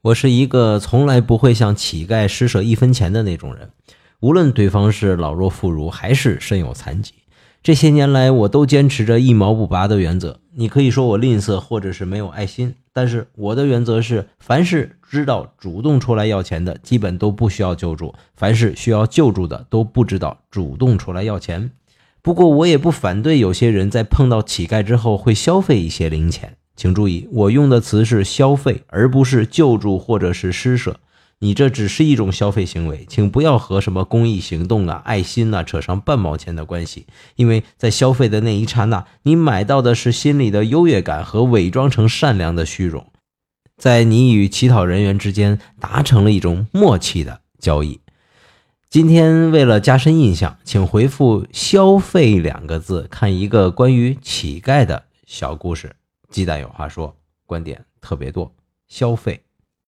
我是一个从来不会向乞丐施舍一分钱的那种人，无论对方是老弱妇孺还是身有残疾。这些年来，我都坚持着一毛不拔的原则。你可以说我吝啬，或者是没有爱心，但是我的原则是：凡是知道主动出来要钱的，基本都不需要救助；凡是需要救助的，都不知道主动出来要钱。不过，我也不反对有些人在碰到乞丐之后会消费一些零钱。请注意，我用的词是消费，而不是救助或者是施舍。你这只是一种消费行为，请不要和什么公益行动啊、爱心呐扯上半毛钱的关系。因为在消费的那一刹那，你买到的是心里的优越感和伪装成善良的虚荣，在你与乞讨人员之间达成了一种默契的交易。今天为了加深印象，请回复“消费”两个字，看一个关于乞丐的小故事。鸡蛋有话说，观点特别多，消费。